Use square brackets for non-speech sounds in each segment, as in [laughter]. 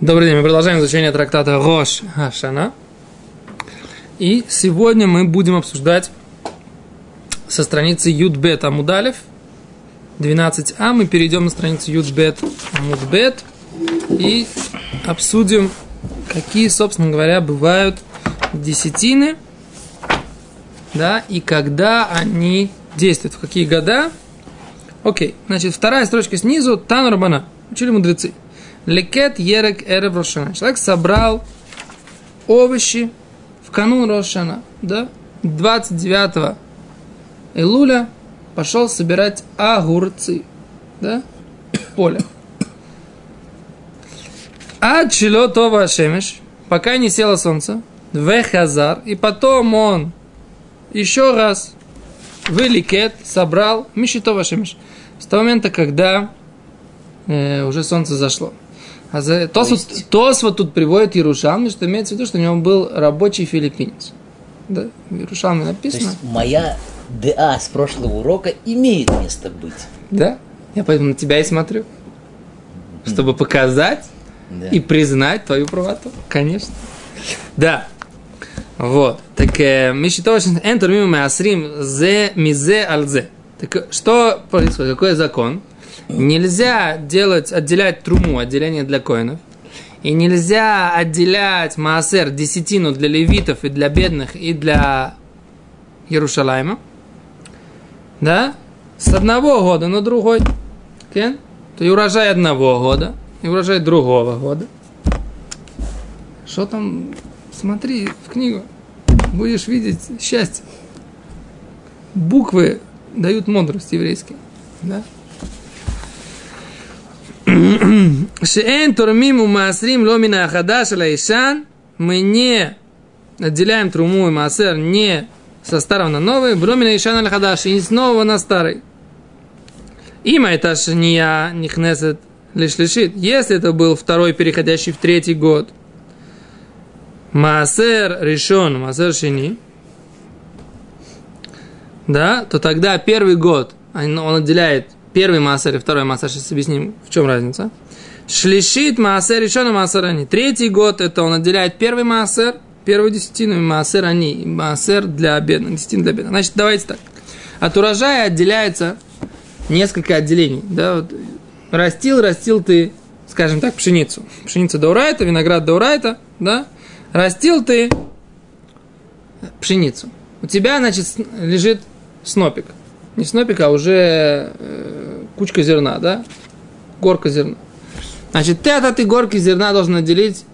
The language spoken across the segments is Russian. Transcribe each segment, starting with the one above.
Добрый день, мы продолжаем изучение трактата Рош Хашана. И сегодня мы будем обсуждать со страницы Юдбет Амудалев 12а. Мы перейдем на страницу Юдбет Амудбет и обсудим, какие, собственно говоря, бывают десятины, да, и когда они действуют, в какие года. Окей, значит, вторая строчка снизу, Тан Рабана, учили мудрецы – Лекет ерек эрев рошана. Человек собрал овощи в канун Рошана, да, 29 Илуля пошел собирать огурцы, да, поле. А чило това шемеш, пока не село солнце, вехазар, и потом он еще раз выликет, собрал мишитова шемеш. С того момента, когда э, уже солнце зашло. А за, Тос, вот, Тос вот тут приводит Ярушалми, что имеется в виду, что у него был рабочий филиппинец. Да, в Ярушалме написано. То есть моя ДА с прошлого урока имеет место быть. Да, я поэтому на тебя и смотрю. Чтобы показать да. и признать твою правоту. Конечно. Да. Вот. Так, э, мы считаем, энтер мимо асрим зе мизе альзе. Так, что происходит? Какой закон? Нельзя делать, отделять труму, отделение для коинов. И нельзя отделять маасер, десятину для левитов и для бедных, и для Иерушалайма. Да? С одного года на другой. Okay? То и урожай одного года, и урожай другого года. Что там? Смотри в книгу. Будешь видеть счастье. Буквы дают мудрость еврейские. Да? Шеэн турмим у маасрим ломина ахадаш лайшан. Мы не отделяем труму и маасер не со старого на новый, бромина ишан аль хадаш, и с нового на старый. Има это шния нихнесет лишь лишит. Если это был второй, переходящий в третий год, маасер решен, маасер шини, да, то тогда первый год он отделяет первый маасер и второй маасер. Сейчас объясним, в чем разница. Шлишит маасер решен маасер они. Третий год это он отделяет первый маасер, первую десятину, и маасер они, маасер для бедных, десятин для бедных. Значит, давайте так. От урожая отделяется несколько отделений. Да, вот, растил, растил ты, скажем так, пшеницу. Пшеница до урайта, виноград до урайта, да? Растил ты пшеницу. У тебя, значит, лежит снопик. Не снопик, а уже э, кучка зерна, да? Горка зерна. Значит, ты от этой горки зерна должен отделить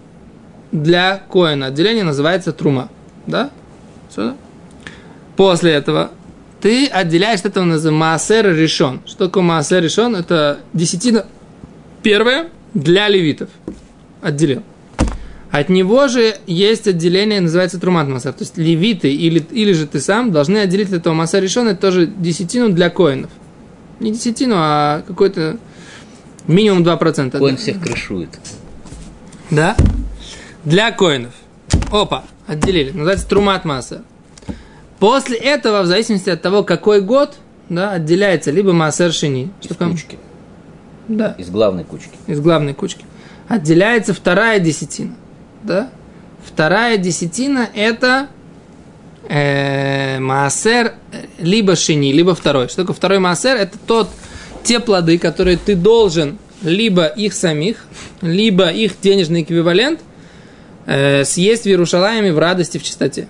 для коина. Отделение называется трума. Да? Все? После этого ты отделяешь от этого маасер решен. Что такое маасер решен? Это десятина первая для левитов. Отделил. От него же есть отделение, называется трумат масар. То есть левиты или, или же ты сам должны отделить от этого масар решен, тоже десятину для коинов. Не десятину, а какой-то минимум 2%. Коин всех крышует. Да? Для коинов. Опа, отделили. Называется трумат масса. После этого, в зависимости от того, какой год, да, отделяется либо массер шини. Из кучки. Да. Из главной кучки. Из главной кучки. Отделяется вторая десятина да? Вторая десятина это э, маасер либо шини, либо второй. Что такое второй маасер? Это тот, те плоды, которые ты должен либо их самих, либо их денежный эквивалент э, съесть в Иерушалайме в радости, в чистоте.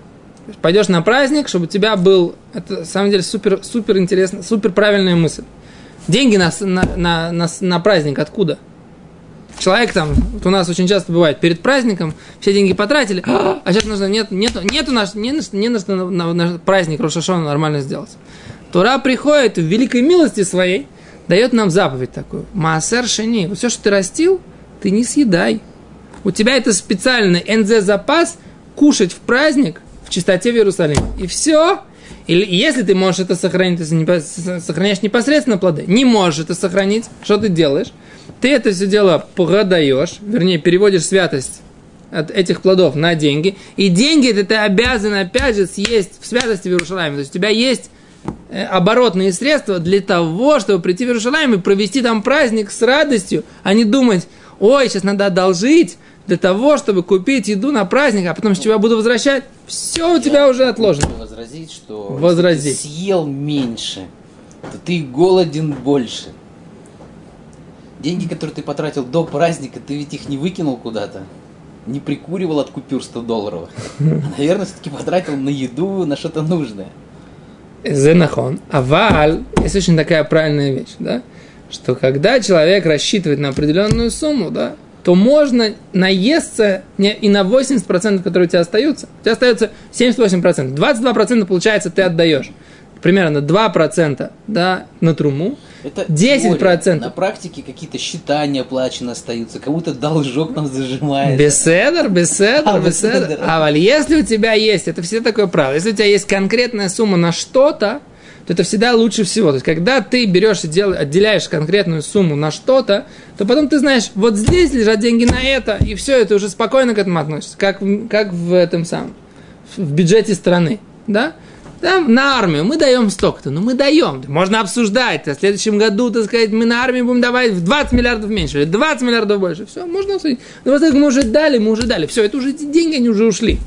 Пойдешь на праздник, чтобы у тебя был, это на самом деле супер, супер интересно, супер правильная мысль. Деньги на, на, на, на, на праздник откуда? Человек там, вот у нас очень часто бывает, перед праздником все деньги потратили, [gasps] а сейчас нужно, нет, нет, нету наш, не, не нужно на, на, на праздник Рошашона нормально сделать. Тура приходит в великой милости своей, дает нам заповедь такую. Маасер. Вот все, что ты растил, ты не съедай. У тебя это специальный НЗ-запас кушать в праздник в чистоте в Иерусалиме. И все. Или если ты можешь это сохранить, ты сохраняешь непосредственно плоды. Не можешь это сохранить, что ты делаешь? Ты это все дело продаешь, вернее, переводишь святость от этих плодов на деньги. И деньги ты обязан, опять же, съесть в святости в Иерушалайме. То есть у тебя есть э, оборотные средства для того, чтобы прийти в Иерушалайм и провести там праздник с радостью, а не думать, ой, сейчас надо одолжить для того, чтобы купить еду на праздник, а потом с чего я буду возвращать, все у тебя уже отложено. Возразить, что Возразить. если ты съел меньше, то ты голоден больше. Деньги, которые ты потратил до праздника, ты ведь их не выкинул куда-то. Не прикуривал от купюр 100 долларов. [laughs] А, наверное, все-таки потратил на еду, на что-то нужное. Зенахон. Аваль, есть очень такая правильная вещь, да? Что когда человек рассчитывает на определенную сумму, да, то можно наесться и на 80%, которые у тебя остаются. У тебя остается 78%. 22% получается ты отдаешь. Примерно 2% да, на труму. Это 10%. теория. На практике какие-то счета не оплачены остаются, кому-то должок там зажимается. Беседер, беседер, А, беседер. беседер. А валь, если у тебя есть, это всегда такое правило, если у тебя есть конкретная сумма на что-то, то это всегда лучше всего. То есть, когда ты берешь и дел- отделяешь конкретную сумму на что-то, то потом ты знаешь, вот здесь лежат деньги на это, и все, это уже спокойно к этому относишься, как, как в этом самом, в бюджете страны, да? Там на армию мы даем столько-то, ну мы даем. Можно обсуждать, а в следующем году, так сказать, мы на армию будем давать в 20 миллиардов меньше, или 20 миллиардов больше. Все, можно обсудить. Но вот так мы уже дали, мы уже дали. Все, это уже деньги, они уже ушли.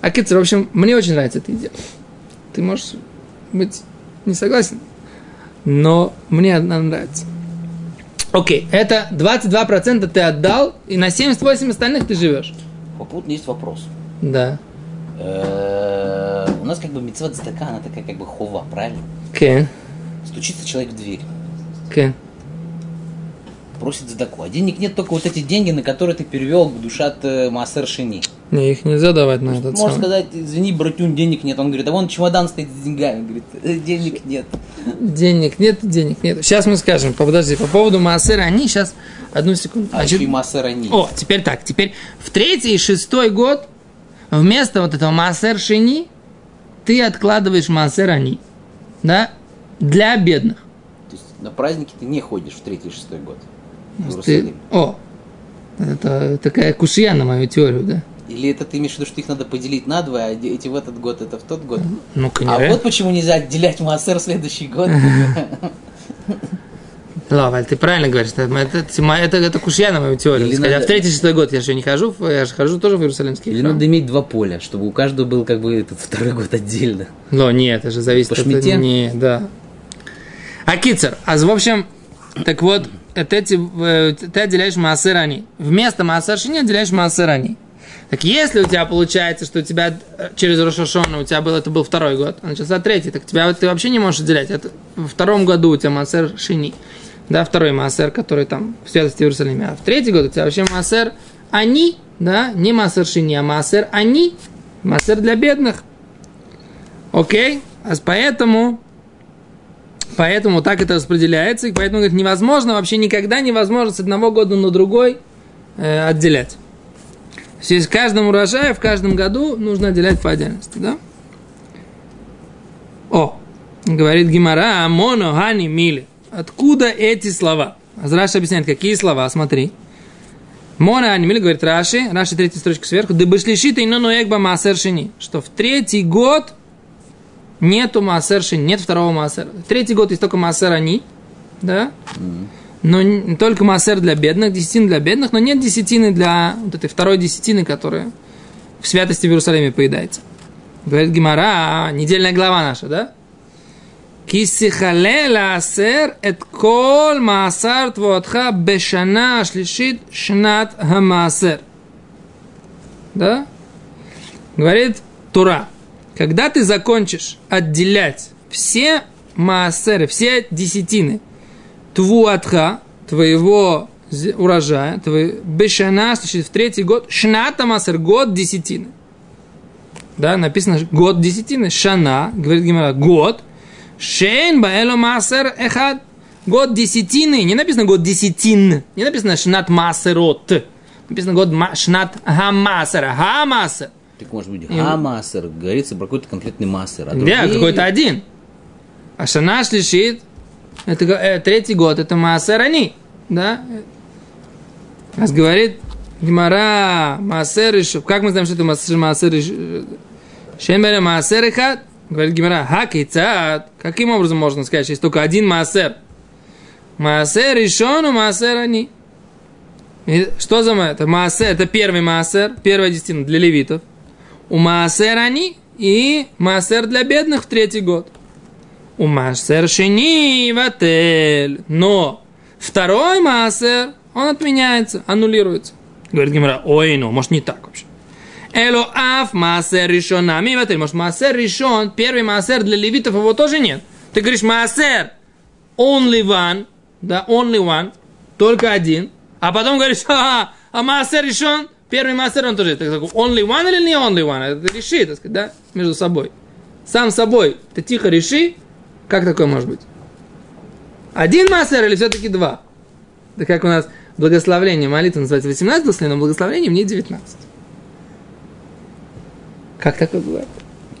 А Китер, в общем, мне очень нравится эта идея. Ты можешь быть не согласен, но мне она нравится. Окей, это 22% ты отдал, и на 78 остальных ты живешь. Попутно есть вопрос. Да. Э, У нас как бы мецват цдака, она такая как бы хова, правильно? Окей, Стучится человек в дверь, окей. просит цдаку, а денег нет, только вот эти деньги, на которые ты перевел душат э, Маасер Шини. Не, их нельзя давать на этот Можешь самый. сказать, извини, братюнь, денег нет. Он говорит, а вон чемодан стоит с деньгами. Говорит, «Э, денег нет. Денег нет, денег нет. Сейчас мы скажем, подожди, по поводу Маасера, они сейчас, одну секунду. А Значит, еще и Маасер Ани. О, теперь так, теперь в третий и шестой год вместо вот этого Маасер Шини ты откладываешь Маасер Ани, да, для бедных. То есть на праздники ты не ходишь в третий и шестой год. В Ты- о, это такая кушья на мою теорию, да? Или это ты имеешь в виду, что их надо поделить на два, а эти в этот год, это в тот год? Ну, А конечно. вот почему нельзя отделять Маасер в следующий год. [laughs] Лаваль, ты правильно говоришь, это, это, это, это кушья на мою теорию. Или надо- в третий шестой год я же не хожу, я же хожу тоже в Иерусалимский Или храм. надо иметь два поля, чтобы у каждого был как бы этот второй год отдельно. Но нет, это же зависит По от... шмите? Не, да. А кицер, а в общем, так вот, это эти, э, ты отделяешь маасер ани. Вместо маасер шини отделяешь маасер ани. Так если у тебя получается, что у тебя э, через Рошашона у тебя был, это был второй год, а начался третий, так тебя ты вообще не можешь отделять. Это во втором году у тебя маасер шини. Да, второй маасер, который там в святости Иерусалиме. А в третий год у тебя вообще маасер они, да, не маасер шини, а маасер они. Маасер для бедных. Окей? А поэтому, поэтому так это распределяется, и поэтому говорит, невозможно, вообще никогда невозможно с одного года на другой э, отделять. То есть каждому урожаю в каждом году нужно отделять по отдельности, да? О, говорит Гимара, моно, хани, мили. Откуда эти слова? Раши объясняет, какие слова, смотри. Мона Анимиль говорит Раши, Раши третья строчка сверху, да башлишита и ноноэгба маасер шини, что в третий год нету маасер шини, нет второго маасера. В третий год есть только маасер они, да, но только массер для бедных, десятины для бедных, но нет десятины для вот этой второй десятины, которая в святости в Иерусалиме поедается. Говорит Гимара, недельная глава наша, да? Кисихале асер эт кол маасар твоатха бешана шлишит шнат хамаасер. Да? Говорит Тура, когда ты закончишь отделять все маасеры, все десятины – твуатха, твоего урожая, твой бешана, значит, в третий год, шната маасер, год десятины. Да, написано год десятины, шана, говорит Гимара, год, Шейн баэло маасер эхад. Год десятины. Не написано год десятин. Не написано шнат маасерот. Написано год ма- шнат хамасера. Хамасер. Так может быть Хамасер, говорится про какой-то конкретный массер. А Да, другие- какой-то один. А шана шлишит. Это э, третий год. Это маасер они. Да? Раз говорит Гимара, маасер. Как мы знаем, что это маасер? Шейн баэло маасер эхад. Говорит Гимара, хакицат. Каким образом можно сказать, что есть только один маасер? Маасер решен, маасер они. Что за это? Маасер, это первый маасер, первая десятина для левитов. У маасер они и маасер для бедных в третий год. У маасер шени ватель. Но второй маасер, он отменяется, аннулируется. Говорит Гимара, ой, ну, может не так вообще. Эло аф маасер решон нами ватель. Может маасер решон, первый маасер для левитов его тоже нет. Ты говоришь маасер only one, да, only one, только один. А потом говоришь, ха а маасер решен, первый маасер он тоже. Так, такой, only one или не only one? Это реши, так сказать, да, между собой. Сам собой. Ты тихо реши, как такое может быть? Один маасер или все-таки два? Это как у нас благословление молитва называется 18 благословений, но благословение мне 19. Как такое бывает?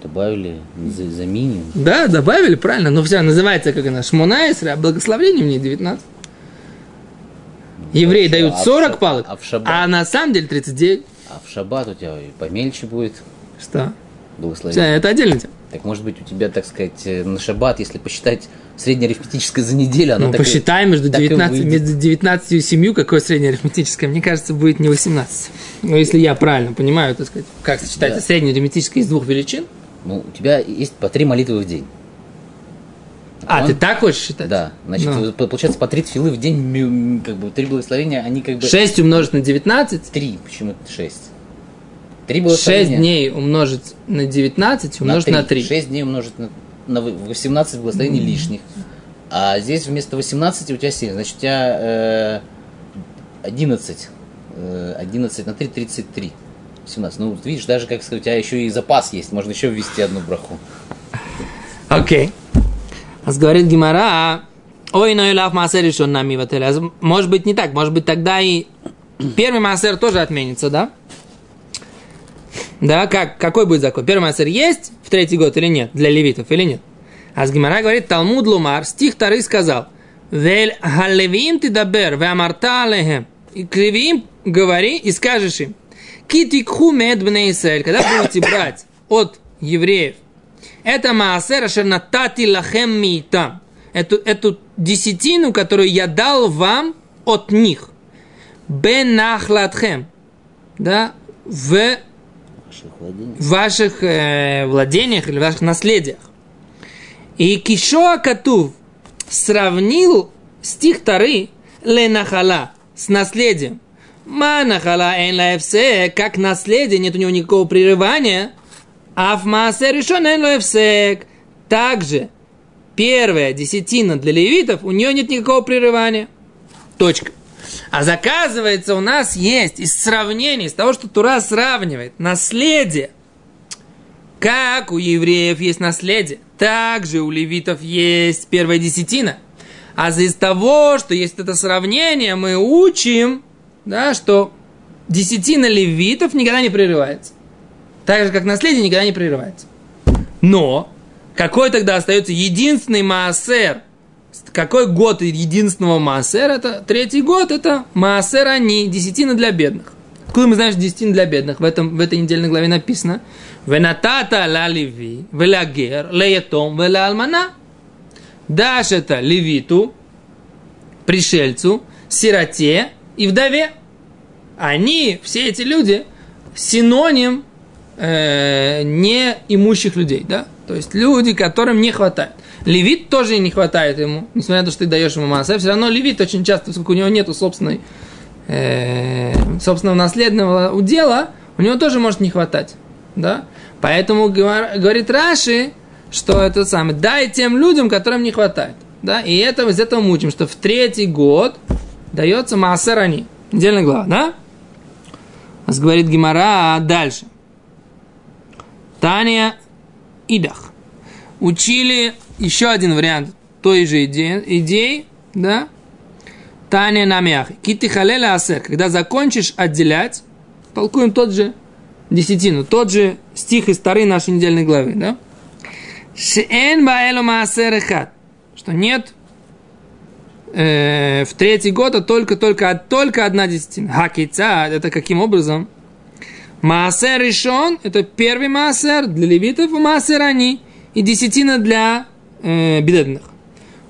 Добавили за, минимум. Да, добавили, правильно, но все называется как она, Шмонайсер, а благословление мне 19. Евреи А в дают ша- 40 палок, а в шаббат? а на самом деле 39. А в шаббат у тебя помельче будет Что? Благословение. это отдельно тема. Так может быть у тебя, так сказать, э, на шаббат, если посчитать среднеарифметическое за неделю, оно Ну, так посчитай между так и 19, выйдет. между 19 и 7, какое среднее арифметическое, мне кажется, будет не 18. Ну, если я правильно понимаю, так сказать, как сочетается Да. среднее арифметическое из двух величин. Ну, у тебя есть по три молитвы в день. А, Он- ты так хочешь считать? Да, значит, Ну. по- получается по три филы в день, как бы три благословения, они как бы... 6 умножить на 19, Три, почему это шесть? Три 6 благословения. дней умножить на 19 умножить на 3. Шесть дней умножить на, на вы- 18 благословений лишних. А здесь вместо 18 у тебя 7. Значит, у тебя э, 11. Э, 11 на 3, 33. 17. Ну, вот видишь, даже, как сказать, у тебя еще и запас есть. Можно еще ввести одну браху. Окей. А говорит Гимара, ой, но илав маасер решен нами в Может быть не так, может быть тогда и первый маасер тоже отменится, да? Да, как, какой будет закон? Первый маасер есть в третий год или нет? Для левитов или нет? А с Гимара говорит, Талмуд Лумар, стих Тары сказал, Вель халевим ты дабер, ве амарта алехем. И к левиим говори и скажешь им, китикху мед Исраэль, когда будете брать от евреев это маасер шернатати лахем миитам. Эту, эту десятину, которую я дал вам от них. Бен нахладхем. Да, в Владений. ваших э, владениях или ваших наследиях. И Кишоа Катув сравнил стих Тары Ленахала с наследием. Манахала эн лаэфсе, как наследие, нет у него никакого прерывания. А в Маасе решен эн лаэфсек. Также первая десятина для левитов, у нее нет никакого прерывания. Точка. А заказывается у нас есть из сравнений, из того, что Тура сравнивает наследие. Как у евреев есть наследие, так же у левитов есть первая десятина. А из того, что есть это сравнение, мы учим, да, что десятина левитов никогда не прерывается. Так же, как наследие никогда не прерывается. Но какой тогда остается единственный маасер? Какой год единственного маасера? Это третий год, это маасер они, десятина для бедных. Откуда мы знаем, что десятина для бедных? В, этом, в этой недельной главе написано «Венатата ла леви, велагер, леетом, вела алмана». Дашь это левиту, пришельцу, сироте и вдове. Они, все эти люди, синоним э, неимущих людей, да? То есть люди, которым не хватает. Левит тоже не хватает ему, несмотря на то, что ты даешь ему массу, все равно левит очень часто, поскольку у него нету собственной, э, собственного наследного удела, у него тоже может не хватать, да? Поэтому говор- говорит Раши, что это самое, дай тем людям, которым не хватает, да? И это, из этого мы учим, что в третий год дается массерани, недельная глава, да? Нас говорит Гимара дальше. Таня Идах. Учили еще один вариант той же идеи, идеи да? Таня Намях. Кити халеля асер. Когда закончишь отделять, толкуем тот же десятину, тот же стих из старой нашей недельной главы, да? Шеэн баэлу маасер. Что нет э, в третий год, а только, только, только одна десятина. Хакица, это каким образом? Маасер решен, это первый маасер для левитов, маасер они, и десятина для э, бедных.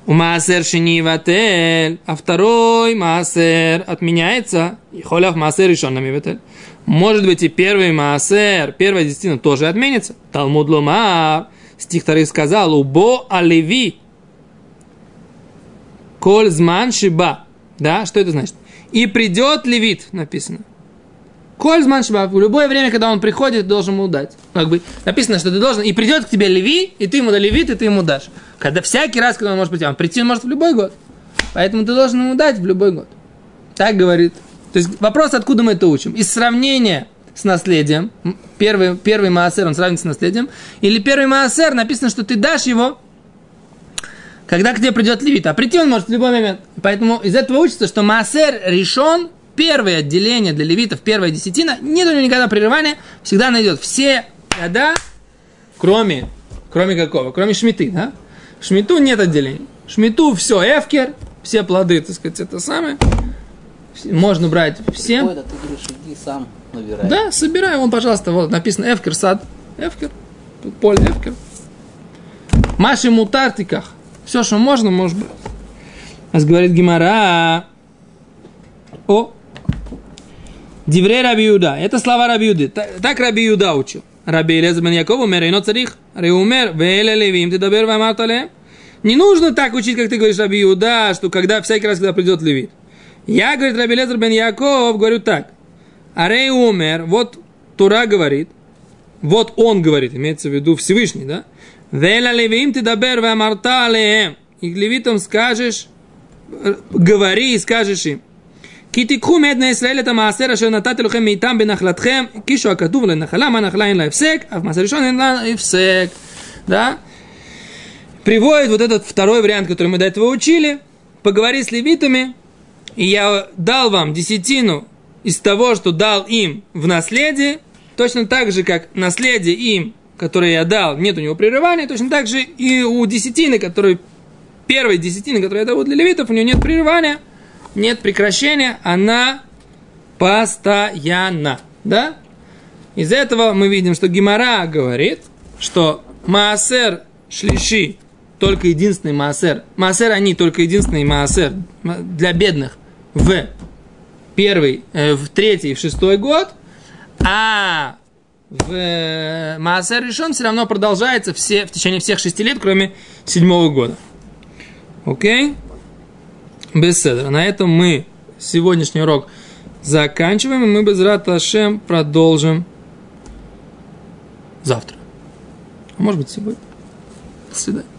У маасер шиниватель, а второй маасер отменяется. И холяв маасер решен намиватель. Может быть и первый маасер, первая десятина тоже отменится. Талмуд ломар, стих второй сказал, убо алеви, коль зман шиба. Да, что это значит? И придет левит, написано. Кользман Шбаб, в любое время, когда он приходит, должен ему дать. Как бы написано, что ты должен, и придет к тебе Леви, и ты ему да левит, и ты ему дашь. Когда всякий раз, когда он может прийти, он прийти может в любой год. Поэтому ты должен ему дать в любой год. Так говорит. То есть вопрос, откуда мы это учим? Из сравнения с наследием. Первый, первый маасер, он сравнится с наследием. Или первый маасер, написано, что ты дашь его, когда к тебе придет левит. А прийти он может в любой момент. Поэтому из этого учится, что маасер решен первое отделение для левитов, первая десятина, нет у него никогда прерывания, всегда найдет все года, кроме, кроме какого? Кроме шмиты, да? Шмиту нет отделений. Шмиту все, эфкер, все плоды, так сказать, это самое. Можно брать всем. Ой, да ты говоришь, иди сам набирай. Да, собирай, вон, пожалуйста, вот написано эфкер, сад, эфкер, поле эфкер. Маши мутартиках. Все, что можно, может быть. Нас говорит Гимара. О, Диврей Раби Юда. Это слова Раби Юды. Так Раби Юда учил. Раби Елезер бен Яков умер, ино царих. Реумер, вейле левим, ты добер вамартале. Не нужно так учить, как ты говоришь, Раби Юда, что когда, всякий раз, когда придет левит. Я, говорит Раби Лезер бен Яков, говорю так. Арей умер, вот Тура говорит, вот он говорит, имеется в виду Всевышний, да? Веля левим ты добер вамарта алеем. И к левитам скажешь, говори и скажешь им. כי תיקחו מעד בני ישראל את המעשר אשר נתתי לכם מאיתם בנחלתכם, קישו הכתוב לנחלה, מה נחלה אין לה הפסק, אף מעשר ראשון אין לה הפסק. Да? Приводит вот этот второй вариант, который мы до этого учили. Поговори с левитами, и я дал вам десятину из того, что дал им в наследие, точно так же, как наследие им, которое я дал, нет у него прерывания, точно так же и у десятины, которой первой десятины, которая я дал для левитов, у нее нет прерывания – нет прекращения, она постоянна. Да? Из этого мы видим, что Гимара говорит, что Маасер Шлиши, только единственный Маасер, Маасер они только единственный Маасер для бедных в первый, э, в третий, в шестой год, а в э, Маасер решен все равно продолжается все, в течение всех шести лет, кроме седьмого года. Окей? Okay? Беседра. На этом мы сегодняшний урок заканчиваем, и мы без Раташем продолжим завтра. А может быть сегодня. До свидания.